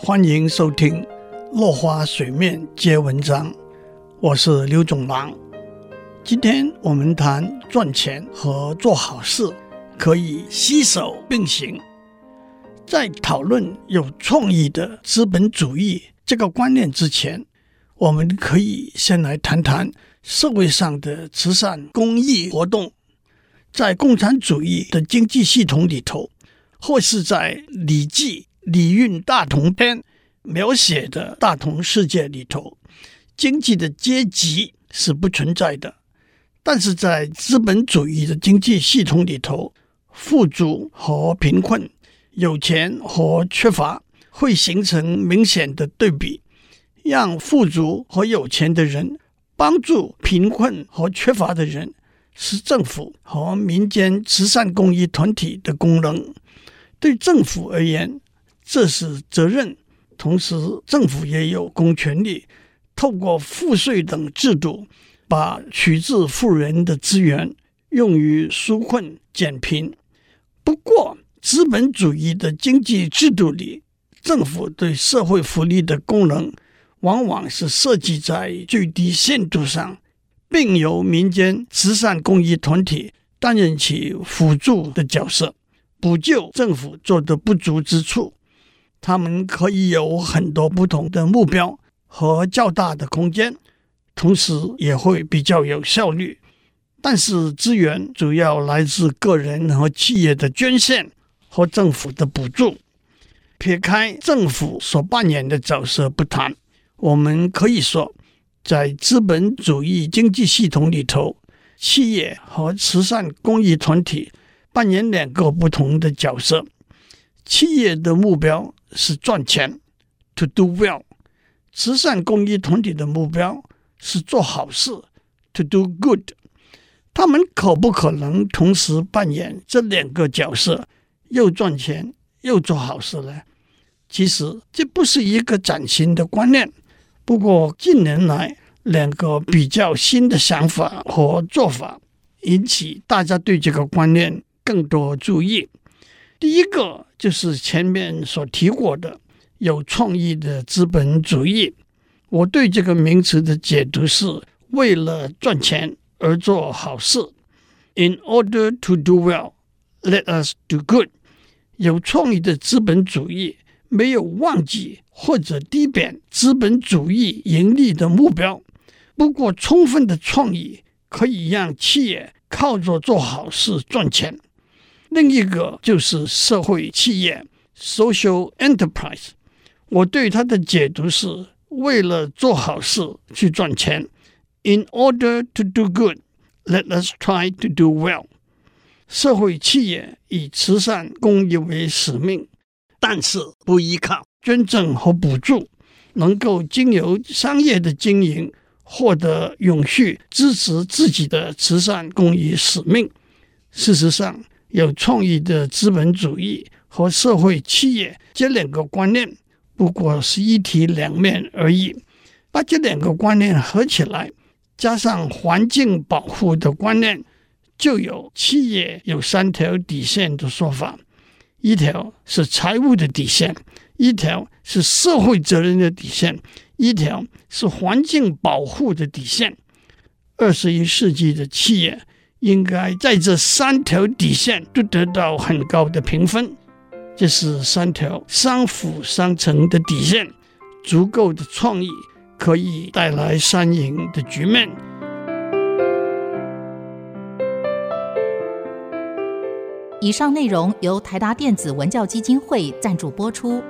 欢迎收听《落花水面皆文章》，我是刘总郎。今天我们谈赚钱和做好事可以携手并行。在讨论有创意的资本主义这个观念之前，我们可以先来谈谈社会上的慈善公益活动。在共产主义的经济系统里头，或是在《礼记·礼运大同篇》描写的大同世界里头，经济的阶级是不存在的。但是在资本主义的经济系统里头，富足和贫困、有钱和缺乏会形成明显的对比，让富足和有钱的人帮助贫困和缺乏的人。是政府和民间慈善公益团体的功能。对政府而言，这是责任；同时，政府也有公权力，透过赋税等制度，把取自富人的资源用于纾困减贫。不过，资本主义的经济制度里，政府对社会福利的功能，往往是设计在最低限度上。并由民间慈善公益团体担任起辅助的角色，补救政府做的不足之处。他们可以有很多不同的目标和较大的空间，同时也会比较有效率。但是资源主要来自个人和企业的捐献和政府的补助。撇开政府所扮演的角色不谈，我们可以说。在资本主义经济系统里头，企业和慈善公益团体扮演两个不同的角色。企业的目标是赚钱，to do well；慈善公益团体的目标是做好事，to do good。他们可不可能同时扮演这两个角色，又赚钱又做好事呢？其实这不是一个崭新的观念。不过近年来，两个比较新的想法和做法引起大家对这个观念更多注意。第一个就是前面所提过的有创意的资本主义。我对这个名词的解读是：为了赚钱而做好事。In order to do well, let us do good。有创意的资本主义没有忘记。或者低贬资本主义盈利的目标，不过充分的创意可以让企业靠着做好事赚钱。另一个就是社会企业 （social enterprise），我对它的解读是为了做好事去赚钱。In order to do good, let us try to do well。社会企业以慈善公益为使命，但是不依靠。捐赠和补助能够经由商业的经营获得永续支持自己的慈善公益使命。事实上，有创意的资本主义和社会企业这两个观念不过是一体两面而已。把这两个观念合起来，加上环境保护的观念，就有企业有三条底线的说法：一条是财务的底线。一条是社会责任的底线，一条是环境保护的底线。二十一世纪的企业应该在这三条底线都得到很高的评分，这是三条相辅相成的底线，足够的创意可以带来三赢的局面。以上内容由台达电子文教基金会赞助播出。